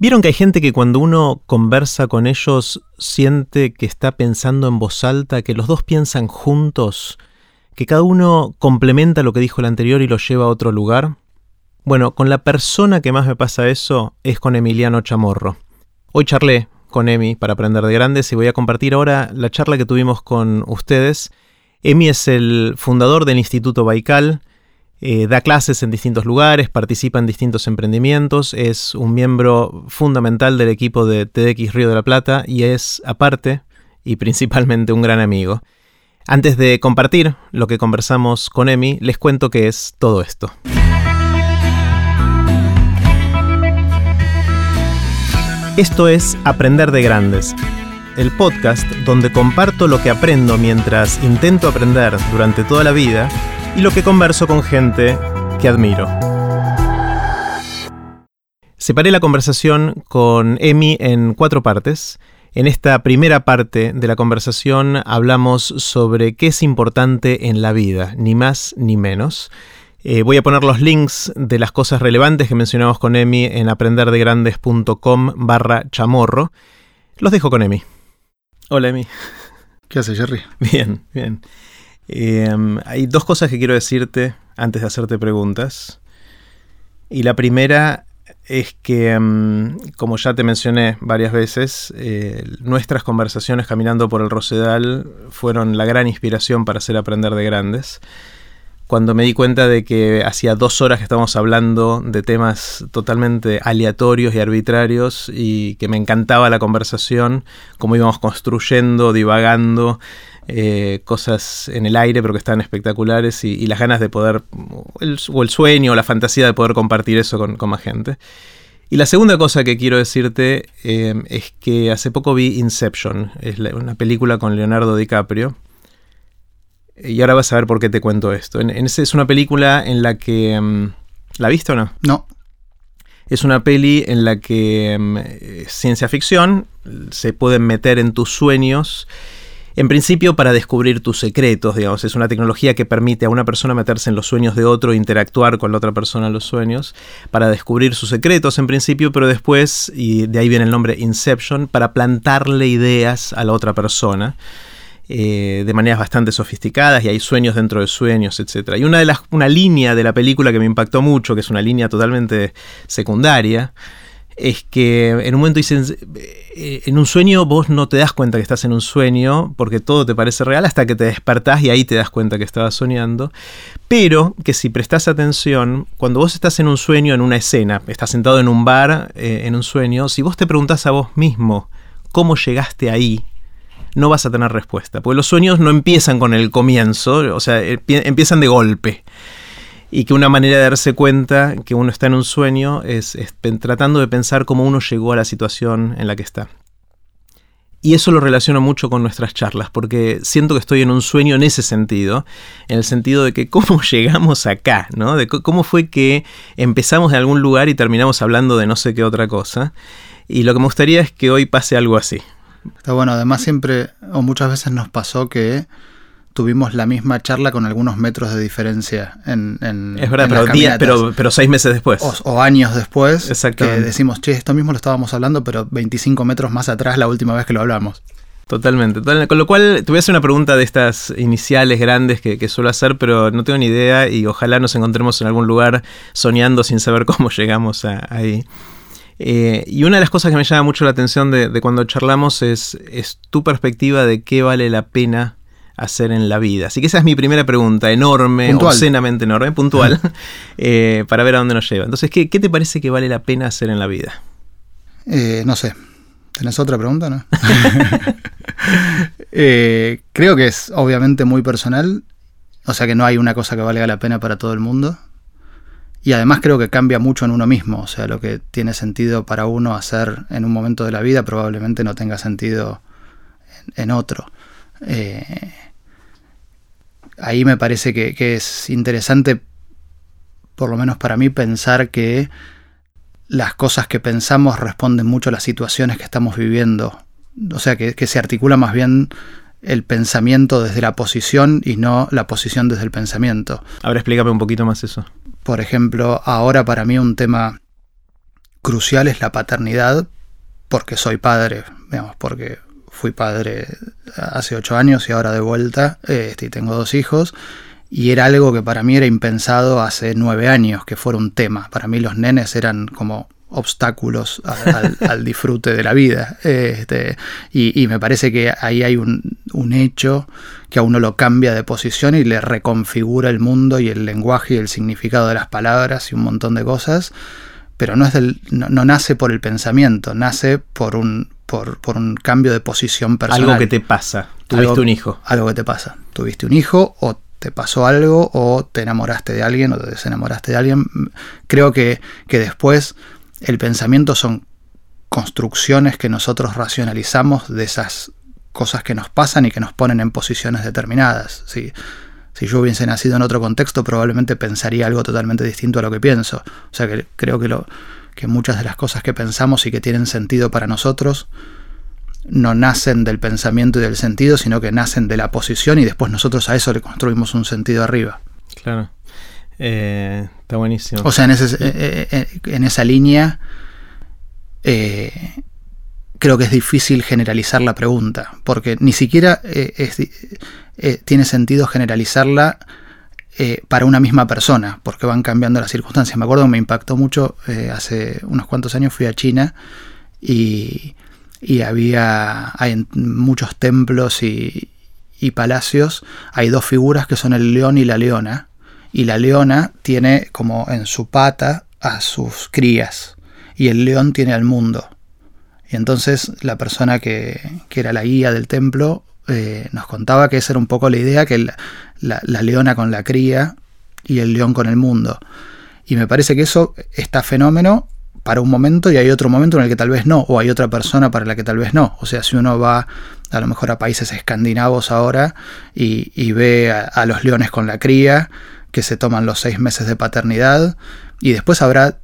Vieron que hay gente que cuando uno conversa con ellos siente que está pensando en voz alta, que los dos piensan juntos, que cada uno complementa lo que dijo el anterior y lo lleva a otro lugar. Bueno, con la persona que más me pasa eso es con Emiliano Chamorro. Hoy charlé con Emi para aprender de grandes y voy a compartir ahora la charla que tuvimos con ustedes. Emi es el fundador del Instituto Baikal, eh, da clases en distintos lugares, participa en distintos emprendimientos, es un miembro fundamental del equipo de TDX Río de la Plata y es, aparte y principalmente, un gran amigo. Antes de compartir lo que conversamos con Emi, les cuento qué es todo esto. Esto es Aprender de Grandes, el podcast donde comparto lo que aprendo mientras intento aprender durante toda la vida y lo que converso con gente que admiro. Separé la conversación con Emi en cuatro partes. En esta primera parte de la conversación hablamos sobre qué es importante en la vida, ni más ni menos. Eh, voy a poner los links de las cosas relevantes que mencionamos con Emi en aprenderdegrandes.com barra chamorro. Los dejo con Emi. Hola Emi. ¿Qué hace Jerry? Bien, bien. Em, hay dos cosas que quiero decirte antes de hacerte preguntas. Y la primera es que, em, como ya te mencioné varias veces, eh, nuestras conversaciones caminando por el Rosedal fueron la gran inspiración para hacer aprender de grandes. Cuando me di cuenta de que hacía dos horas que estábamos hablando de temas totalmente aleatorios y arbitrarios y que me encantaba la conversación, cómo íbamos construyendo, divagando, eh, cosas en el aire, pero que están espectaculares, y, las ganas de poder, o el sueño, o la fantasía de poder compartir eso con, más gente. Y la segunda cosa que quiero decirte eh, es que hace poco vi Inception, es una película con Leonardo DiCaprio. Y ahora vas a ver por qué te cuento esto. En, es una película en la que... Mm, ¿La viste o no? No. Es una peli en la que mm, ciencia ficción, se pueden meter en tus sueños en principio para descubrir tus secretos, digamos, es una tecnología que permite a una persona meterse en los sueños de otro, interactuar con la otra persona en los sueños, para descubrir sus secretos en principio, pero después, y de ahí viene el nombre Inception, para plantarle ideas a la otra persona. Eh, de maneras bastante sofisticadas y hay sueños dentro de sueños, etc. Y una, de las, una línea de la película que me impactó mucho, que es una línea totalmente secundaria, es que en un momento dicen, eh, en un sueño vos no te das cuenta que estás en un sueño porque todo te parece real hasta que te despertás y ahí te das cuenta que estabas soñando, pero que si prestás atención, cuando vos estás en un sueño, en una escena, estás sentado en un bar, eh, en un sueño, si vos te preguntás a vos mismo cómo llegaste ahí, no vas a tener respuesta, porque los sueños no empiezan con el comienzo, o sea, empiezan de golpe y que una manera de darse cuenta que uno está en un sueño es, tratando de pensar cómo uno llegó a la situación en la que está. Y eso lo relaciono mucho con nuestras charlas, porque siento que estoy en un sueño en ese sentido, en el sentido de que cómo llegamos acá, ¿no? De cómo fue que empezamos de algún lugar y terminamos hablando de no sé qué otra cosa. Y lo que me gustaría es que hoy pase algo así. Está bueno, además siempre, o muchas veces nos pasó que tuvimos la misma charla con algunos metros de diferencia en, en Es verdad, pero, días, pero, pero, seis meses después. O, años después. Que decimos, che, esto mismo lo estábamos hablando, pero 25 metros más atrás la última vez que lo hablamos. Totalmente, Con lo cual, te voy a hacer una pregunta de estas iniciales grandes que, suelo hacer, pero no tengo ni idea y ojalá nos encontremos en algún lugar soñando sin saber cómo llegamos ahí. Eh, y una de las cosas que me llama mucho la atención de, de cuando charlamos es, es, tu perspectiva de qué vale la pena hacer en la vida? Así que esa es mi primera pregunta, enorme, obscenamente enorme, puntual, eh, para ver a dónde nos lleva. Entonces, ¿qué, te parece que vale la pena hacer en la vida? Eh, no sé. ¿Tenés otra pregunta, no? Eh, creo que es obviamente muy personal. O sea que no hay una cosa que valga la pena para todo el mundo. Y además creo que cambia mucho en uno mismo. O sea, lo que tiene sentido para uno hacer en un momento de la vida probablemente no tenga sentido en, otro. Eh, ahí me parece que, es interesante, por lo menos para mí, pensar que las cosas que pensamos responden mucho a las situaciones que estamos viviendo. O sea, que, se articula más bien el pensamiento desde la posición y no la posición desde el pensamiento. Ahora explícame un poquito más eso. Por ejemplo, ahora para mí un tema crucial es la paternidad porque soy padre, digamos, porque fui padre hace ocho años y ahora de vuelta este, y tengo dos hijos. Y era algo que para mí era impensado hace nueve años, que fuera un tema. Para mí los nenes eran como obstáculos al, disfrute de la vida. Este, y, me parece que ahí hay un, hecho que a uno lo cambia de posición y le reconfigura el mundo y el lenguaje y el significado de las palabras y un montón de cosas. Pero no, es del, no, nace por el pensamiento, nace por un, por, un cambio de posición personal. Algo que te pasa. Tuviste un hijo. Algo que te pasa. Tuviste un hijo o te pasó algo o te enamoraste de alguien o te desenamoraste de alguien. Creo que, que después el pensamiento son construcciones que nosotros racionalizamos de esas cosas que nos pasan y que nos ponen en posiciones determinadas. Si, si yo hubiese nacido en otro contexto, probablemente pensaría algo totalmente distinto a lo que pienso. O sea que creo que, lo, que muchas de las cosas que pensamos y que tienen sentido para nosotros no nacen del pensamiento y del sentido, sino que nacen de la posición y después nosotros a eso le construimos un sentido arriba. Claro. Eh, está buenísimo. O sea, en, ese, eh, eh, en esa línea creo que es difícil generalizar la pregunta, porque ni siquiera tiene sentido generalizarla para una misma persona, porque van cambiando las circunstancias. Me acuerdo que me impactó mucho, hace unos cuantos años fui a China y, había hay muchos templos y palacios, hay dos figuras que son el león y la leona, y la leona tiene como en su pata a sus crías y el león tiene al mundo. Y entonces la persona que, era la guía del templo eh, nos contaba que esa era un poco la idea, que la, leona con la cría y el león con el mundo. Y me parece que eso está fenómeno para un momento y hay otro momento en el que tal vez no, o hay otra persona para la que tal vez no. O sea, si uno va a lo mejor a países escandinavos ahora y, ve a, los leones con la cría, que se toman los seis meses de paternidad y después habrá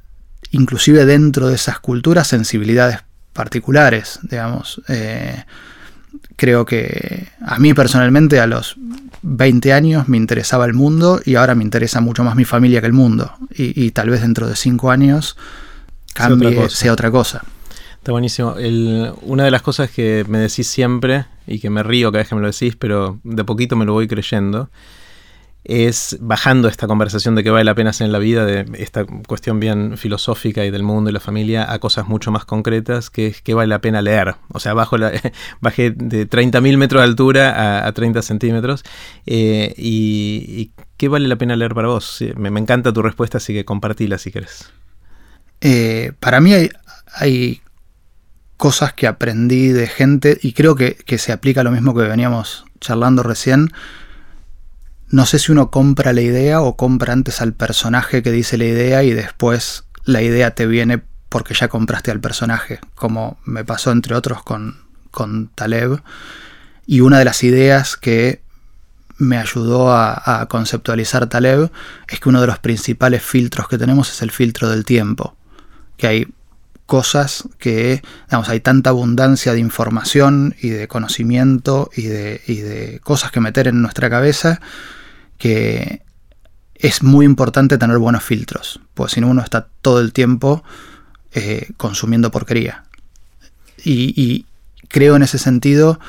inclusive dentro de esas culturas sensibilidades particulares, digamos. Eh, creo que a mí personalmente a los 20 años me interesaba el mundo y ahora me interesa mucho más mi familia que el mundo. Y, tal vez dentro de 5 años cambie, sea otra cosa. Está buenísimo. una de las cosas que me decís siempre y que me río cada vez que me lo decís, pero de poquito me lo voy creyendo, es bajando esta conversación de que vale la pena hacer en la vida, de esta cuestión bien filosófica y del mundo y la familia, a cosas mucho más concretas, que es que vale la pena leer. O sea, bajo la, bajé de 30.000 metros de altura a, 30 centímetros. Eh, y, qué vale la pena leer para vos? Me, encanta tu respuesta, así que compartila si querés. Eh, para mí hay, cosas que aprendí de gente y creo que, que se aplica lo mismo que veníamos charlando recién no sé si uno compra la idea o compra antes al personaje que dice la idea y después la idea te viene porque ya compraste al personaje, como me pasó entre otros con, con Taleb. Y una de las ideas que me ayudó a, conceptualizar Taleb es que uno de los principales filtros que tenemos es el filtro del tiempo. Que hay cosas que, digamos, hay tanta abundancia de información y de conocimiento y de, y de cosas que meter en nuestra cabeza que es muy importante tener buenos filtros, porque si no uno está todo el tiempo eh, consumiendo porquería. Y, creo en ese sentido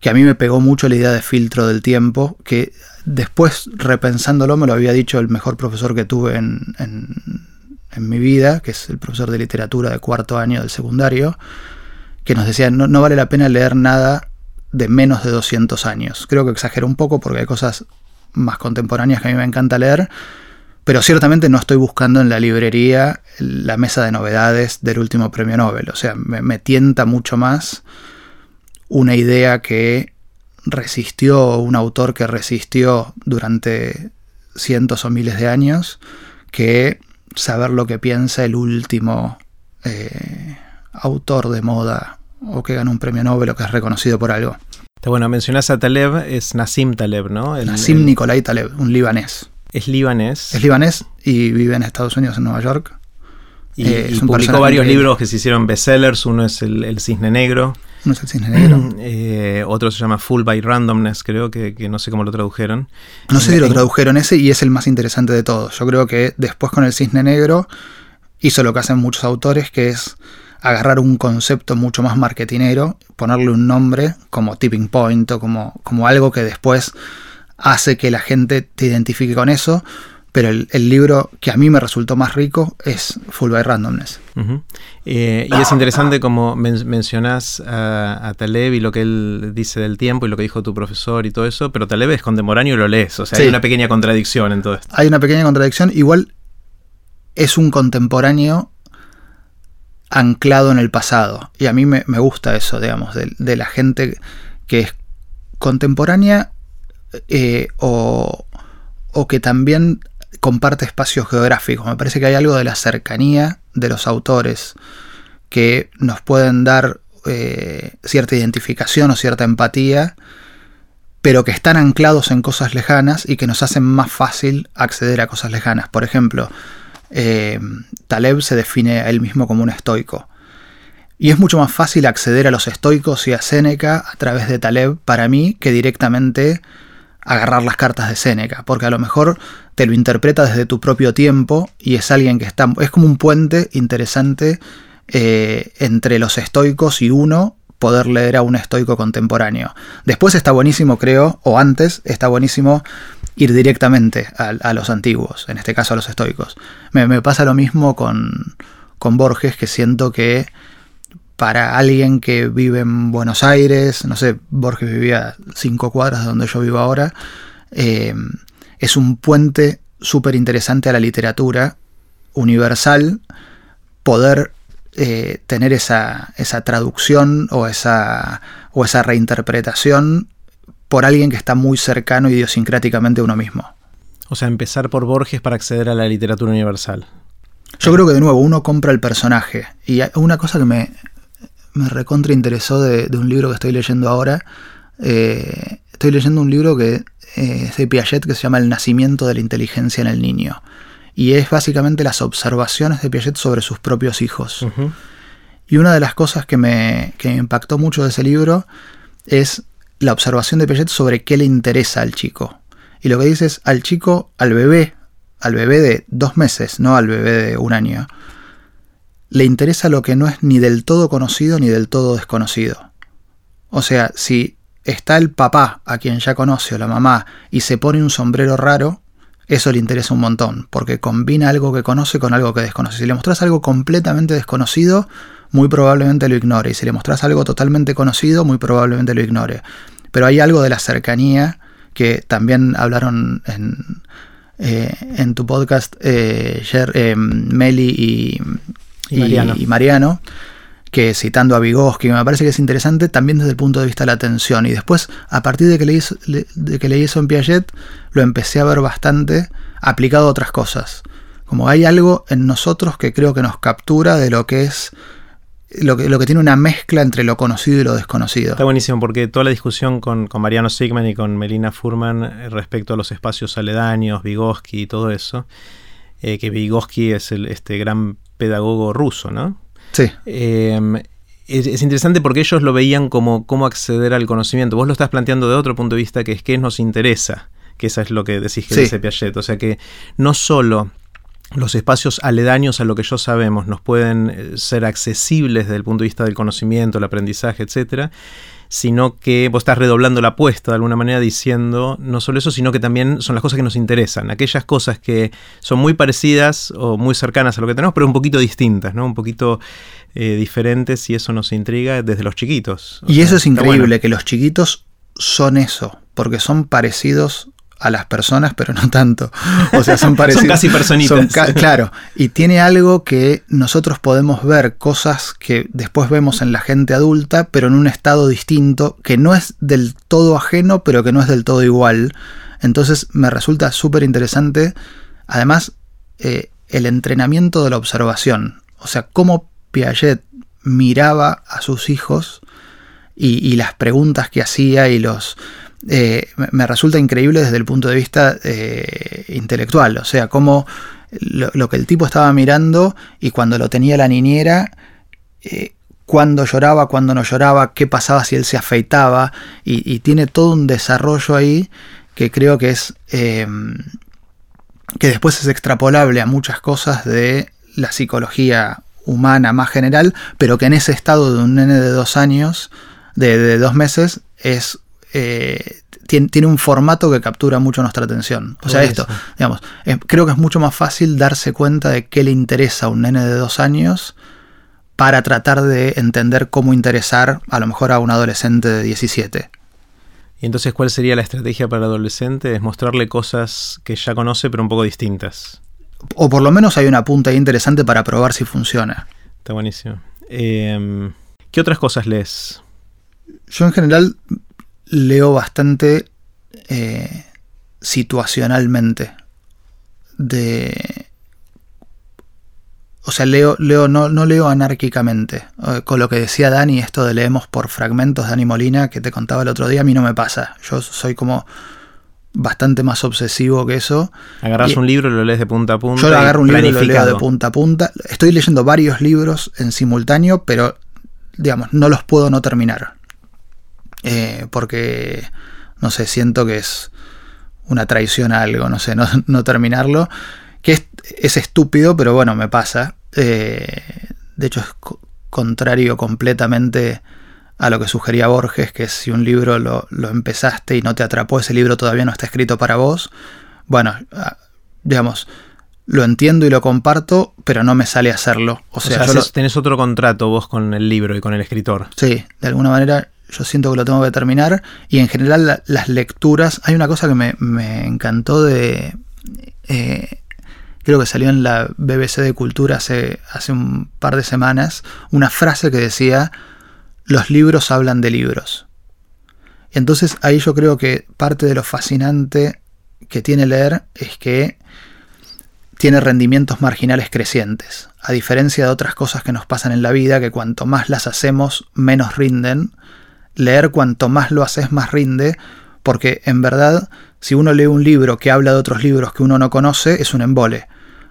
que a mí me pegó mucho la idea de filtro del tiempo, que después repensándolo me lo había dicho el mejor profesor que tuve en, en, mi vida, que es el profesor de literatura de cuarto año del secundario, que nos decía, no, no vale la pena leer nada de menos de 200 años. Creo que exagero un poco porque hay cosas más contemporáneas que a mí me encanta leer, pero ciertamente no estoy buscando en la librería la mesa de novedades del último premio Nobel. O sea, me, tienta mucho más una idea que resistió, un autor que resistió durante cientos o miles de años, que saber lo que piensa el último eh, autor de moda o que ganó un premio Nobel o que es reconocido por algo bueno, mencionas a Taleb, es Nassim Taleb, ¿no? Nassim Nikolai Taleb, un libanés. Es libanés. Es libanés y vive en Estados Unidos, en Nueva York. Y, eh, publicó varios libros que se hicieron bestsellers. Uno es el, Cisne Negro. Uno es el Cisne Negro. Eh, otro se llama Full by Randomness, creo que, no sé cómo lo tradujeron. No sé si lo tradujeron ese y es el más interesante de todos. Yo creo que después con el Cisne Negro hizo lo que hacen muchos autores, que es agarrar un concepto mucho más marketinero, ponerle un nombre como tipping point o como, como algo que después hace que la gente te identifique con eso, pero el, libro que a mí me resultó más rico es Full by Randomness. Eh, y es interesante como mencionás a, Taleb y lo que él dice del tiempo y lo que dijo tu profesor y todo eso, pero Taleb es contemporáneo y lo lees, o sea, hay una pequeña contradicción en todo esto. Hay una pequeña contradicción, igual es un contemporáneo anclado en el pasado. Y a mí me, gusta eso, digamos, de, la gente que es contemporánea eh, o, o, que también comparte espacios geográficos. Me parece que hay algo de la cercanía de los autores que nos pueden dar eh, cierta identificación o cierta empatía, pero que están anclados en cosas lejanas y que nos hacen más fácil acceder a cosas lejanas. Por ejemplo, eh, Taleb se define a él mismo como un estoico. Y es mucho más fácil acceder a los estoicos y a Séneca a través de Taleb para mí que directamente agarrar las cartas de Séneca, porque a lo mejor te lo interpreta desde tu propio tiempo y es alguien que está, es como un puente interesante eh, entre los estoicos y uno poder leer a un estoico contemporáneo. Después está buenísimo, creo, o antes está buenísimo ir directamente a, los antiguos, en este caso a los estoicos. Me, pasa lo mismo con, con Borges, que siento que para alguien que vive en Buenos Aires, no sé, Borges vivía cinco cuadras de donde yo vivo ahora, eh, es un puente súper interesante a la literatura universal poder eh, tener esa, esa, traducción o esa, o esa reinterpretación por alguien que está muy cercano idiosincráticamente a uno mismo. O sea, empezar por Borges para acceder a la literatura universal. Yo creo que de nuevo uno compra el personaje. Y una cosa que me, me recontra interesó de, un libro que estoy leyendo ahora. Eh, estoy leyendo un libro que eh, es de Piaget que se llama El nacimiento de la inteligencia en el niño. Y es básicamente las observaciones de Piaget sobre sus propios hijos. Y una de las cosas que me, que me impactó mucho de ese libro es la observación de Piaget sobre qué le interesa al chico. Y lo que dice es al chico, al bebé, al bebé de dos meses, no al bebé de un año le interesa lo que no es ni del todo conocido ni del todo desconocido. O sea, si está el papá a quien ya conoce o la mamá y se pone un sombrero raro, eso le interesa un montón, porque combina algo que conoce con algo que desconoce. Si le mostras algo completamente desconocido, muy probablemente lo ignore. Y si le mostras algo totalmente conocido, muy probablemente lo ignore. Pero hay algo de la cercanía que también hablaron en, eh, en tu podcast eh, eh Meli y, y, Mariano. que citando a Vygotsky, me parece que es interesante también desde el punto de vista de la atención. Y después, a partir de que, leí, de que leí eso en Piaget, lo empecé a ver bastante aplicado a otras cosas. Como hay algo en nosotros que creo que nos captura de lo que es lo que, lo que, tiene una mezcla entre lo conocido y lo desconocido. Está buenísimo, porque toda la discusión con, Mariano Sigman y con Melina Furman eh, respecto a los espacios aledaños, Vygotsky y todo eso, eh, que Vygotsky es el, este gran pedagogo ruso, ¿no? Sí. Em, es, interesante porque ellos lo veían como cómo acceder al conocimiento. Vos lo estás planteando de otro punto de vista, que es qué nos interesa, que eso es lo que decís que dice Piaget. O sea que no solo los espacios aledaños a lo que yo sabemos nos pueden eh, ser accesibles desde el punto de vista del conocimiento, el aprendizaje, etcétera, sino que vos estás redoblando la apuesta de alguna manera diciendo no solo eso, sino que también son las cosas que nos interesan, aquellas cosas que son muy parecidas o muy cercanas a lo que tenemos, pero un poquito distintas, ¿no? Un poquito eh, diferentes y eso nos intriga desde los chiquitos. y eso es increíble, que los chiquitos son eso, porque son parecidos a las personas, pero no tanto. O sea, son parecidos. son casi personitas. claro. Y tiene algo que nosotros podemos ver, cosas que después vemos en la gente adulta, pero en un estado distinto, que no es del todo ajeno, pero que no es del todo igual. Entonces me resulta súper interesante. Además, eh, el entrenamiento de la observación. O sea, cómo Piaget miraba a sus hijos y las preguntas que hacía y los eh, me resulta increíble desde el punto de vista eh, intelectual. O sea, cómo lo, que el tipo estaba mirando y cuando lo tenía la niñera, eh, cuándo lloraba, cuándo no lloraba, qué pasaba si él se afeitaba. Y, tiene todo un desarrollo ahí que creo que es. que después es extrapolable a muchas cosas de la psicología humana más general, pero que en ese estado de un nene de dos años, de, dos meses, es eh, tiene, un formato que captura mucho nuestra atención. O sea, esto, digamos, creo que es mucho más fácil darse cuenta de qué le interesa a un nene de dos años para tratar de entender cómo interesar a lo mejor a un adolescente de 17. ¿Y entonces cuál sería la estrategia para el adolescente? Es mostrarle cosas que ya conoce pero un poco distintas. O por lo menos hay una punta interesante para probar si funciona. Está buenísimo. Em, ¿Qué otras cosas lees? Yo en general leo bastante eh, situacionalmente. De. O sea, leo, leo, no, no leo anárquicamente. Eh, con lo que decía Dani, esto de leemos por fragmentos, Dani Molina, que te contaba el otro día, a mí no me pasa. Yo soy como bastante más obsesivo que eso. Agarras un libro y lo lees de punta a punta. Yo agarro un libro y lo leo de punta a punta. Estoy leyendo varios libros en simultáneo, pero digamos, no los puedo no terminar. Eh, porque, no sé, siento que es una traición a algo, no sé, no, terminarlo. Que es, estúpido, pero bueno, me pasa. Eh, de hecho, es contrario completamente a lo que sugería Borges, que si un libro lo, empezaste y no te atrapó, ese libro todavía no está escrito para vos. Bueno, ah, digamos, lo entiendo y lo comparto, pero no me sale hacerlo. O sea, tenés otro contrato vos con el libro y con el escritor. Sí, de alguna manera yo siento que lo tengo que terminar. Y en general las lecturas, hay una cosa que me, encantó de... Eh, creo que salió en la BBC de Cultura hace, hace un par de semanas, una frase que decía, los libros hablan de libros. Entonces ahí yo creo que parte de lo fascinante que tiene leer es que tiene rendimientos marginales crecientes, a diferencia de otras cosas que nos pasan en la vida, que cuanto más las hacemos, menos rinden, leer cuanto más lo haces, más rinde, porque en verdad, si uno lee un libro que habla de otros libros que uno no conoce, es un embole.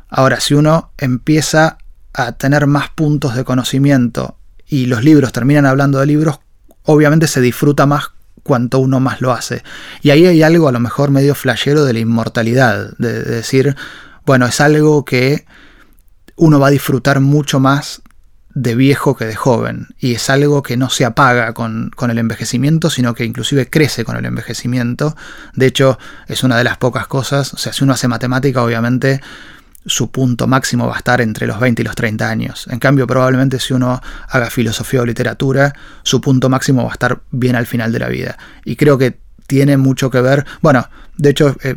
Ahora, si uno empieza a tener más puntos de conocimiento y los libros terminan hablando de libros, obviamente se disfruta más cuanto uno más lo hace. Y ahí hay algo a lo mejor medio flashero de la inmortalidad, de, decir, bueno, es algo que uno va a disfrutar mucho más de viejo que de joven. Y es algo que no se apaga con, el envejecimiento, sino que inclusive crece con el envejecimiento. De hecho, es una de las pocas cosas, o sea, si uno hace matemática, obviamente su punto máximo va a estar entre los 20 y los 30 años. En cambio, probablemente si uno haga filosofía o literatura, su punto máximo va a estar bien al final de la vida. Y creo que tiene mucho que ver, bueno, de hecho, eh,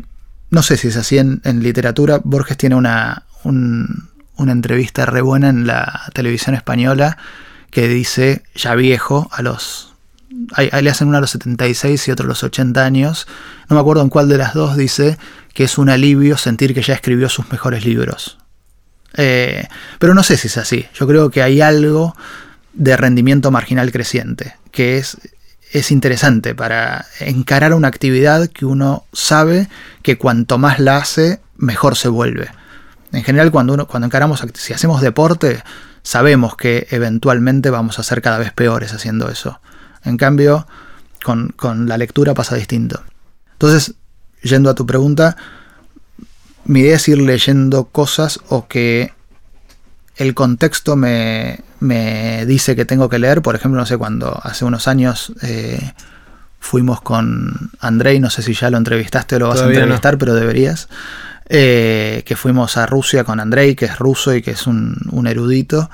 no sé si es así en, literatura, Borges tiene una, una entrevista re buena en la televisión española que dice, ya viejo, a los... Ahí, le hacen uno a los 76 y otro a los 80 años. No me acuerdo en cuál de las dos dice que es un alivio sentir que ya escribió sus mejores libros. Eh, pero no sé si es así. Yo creo que hay algo de rendimiento marginal creciente, que es, es interesante para encarar una actividad que uno sabe que cuanto más la hace, mejor se vuelve. En general, cuando, uno, cuando encaramos, si hacemos deporte, sabemos que eventualmente vamos a ser cada vez peores haciendo eso. En cambio, con, la lectura pasa distinto. Entonces, yendo a tu pregunta, mi idea es ir leyendo cosas o que el contexto me, me, dice que tengo que leer. Por ejemplo, no sé, cuando hace unos años eh, fuimos con Andrei, no sé si ya lo entrevistaste o lo vas a entrevistar, pero deberías. Eh, que fuimos a Rusia con Andrei, que es ruso y que es un, erudito.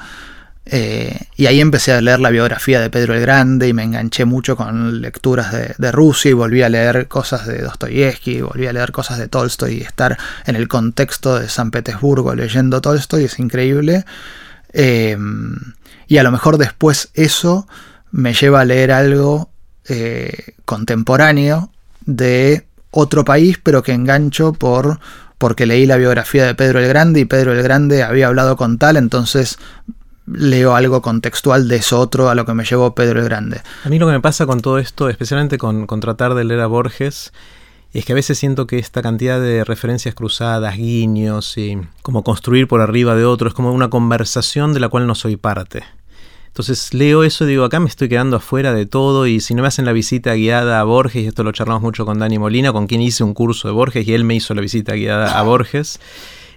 Eh, y ahí empecé a leer la biografía de Pedro el Grande y me enganché mucho con lecturas de, Rusia y volví a leer cosas de Dostoyevsky, volví a leer cosas de Tolstoy y estar en el contexto de San Petersburgo leyendo Tolstoy es increíble. Eh, y a lo mejor después eso me lleva a leer algo contemporáneo de otro país, pero que engancho por porque leí la biografía de Pedro el Grande y Pedro el Grande había hablado con tal, entonces leo algo contextual de eso otro a lo que me llevó Pedro el Grande. A mí lo que me pasa con todo esto, especialmente con, tratar de leer a Borges, es que a veces siento que esta cantidad de referencias cruzadas, guiños y como construir por arriba de otro es como una conversación de la cual no soy parte. Entonces leo eso y digo, acá me estoy quedando afuera de todo y si no me hacen la visita guiada a Borges, y esto lo charlamos mucho con Dani Molina, con quien hice un curso de Borges y él me hizo la visita guiada a Borges,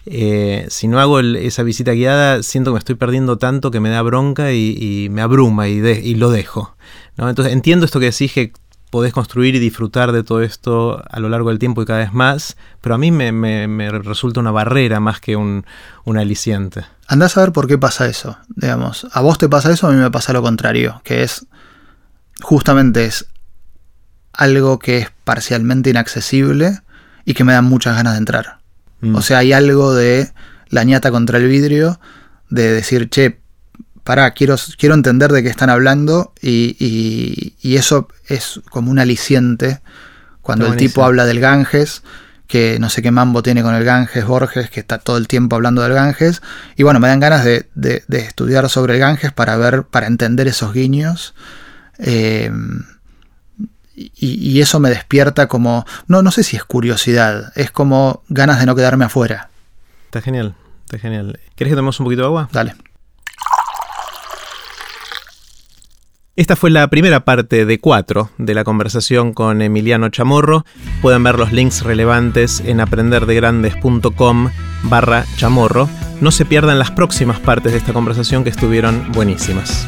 eh, si no hago esa visita guiada, siento que me estoy perdiendo tanto que me da bronca y, me abruma y, lo dejo. Entonces entiendo esto que decís que podés construir y disfrutar de todo esto a lo largo del tiempo y cada vez más, pero a mí me, resulta una barrera más que un, un, aliciente. Andás a ver por qué pasa eso, digamos. A vos te pasa eso, a mí me pasa lo contrario, que es justamente es algo que es parcialmente inaccesible y que me dan muchas ganas de entrar. Mm. O sea, hay algo de la ñata contra el vidrio, de decir, che, pará, quiero, quiero entender de qué están hablando y, eso es como un aliciente cuando el tipo habla del Ganges, que no sé qué mambo tiene con el Ganges, Borges, que está todo el tiempo hablando del Ganges. Y bueno, me dan ganas de, estudiar sobre el Ganges para ver, para entender esos guiños. Eh, y, eso me despierta como, no, no sé si es curiosidad, es como ganas de no quedarme afuera. Está genial, está genial. ¿Quieres que tomemos un poquito de agua? Dale. Esta fue la primera parte de cuatro de la conversación con Emiliano Chamorro. Pueden ver los links relevantes en aprenderdegrandes.com barra chamorro. No se pierdan las próximas partes de esta conversación que estuvieron buenísimas.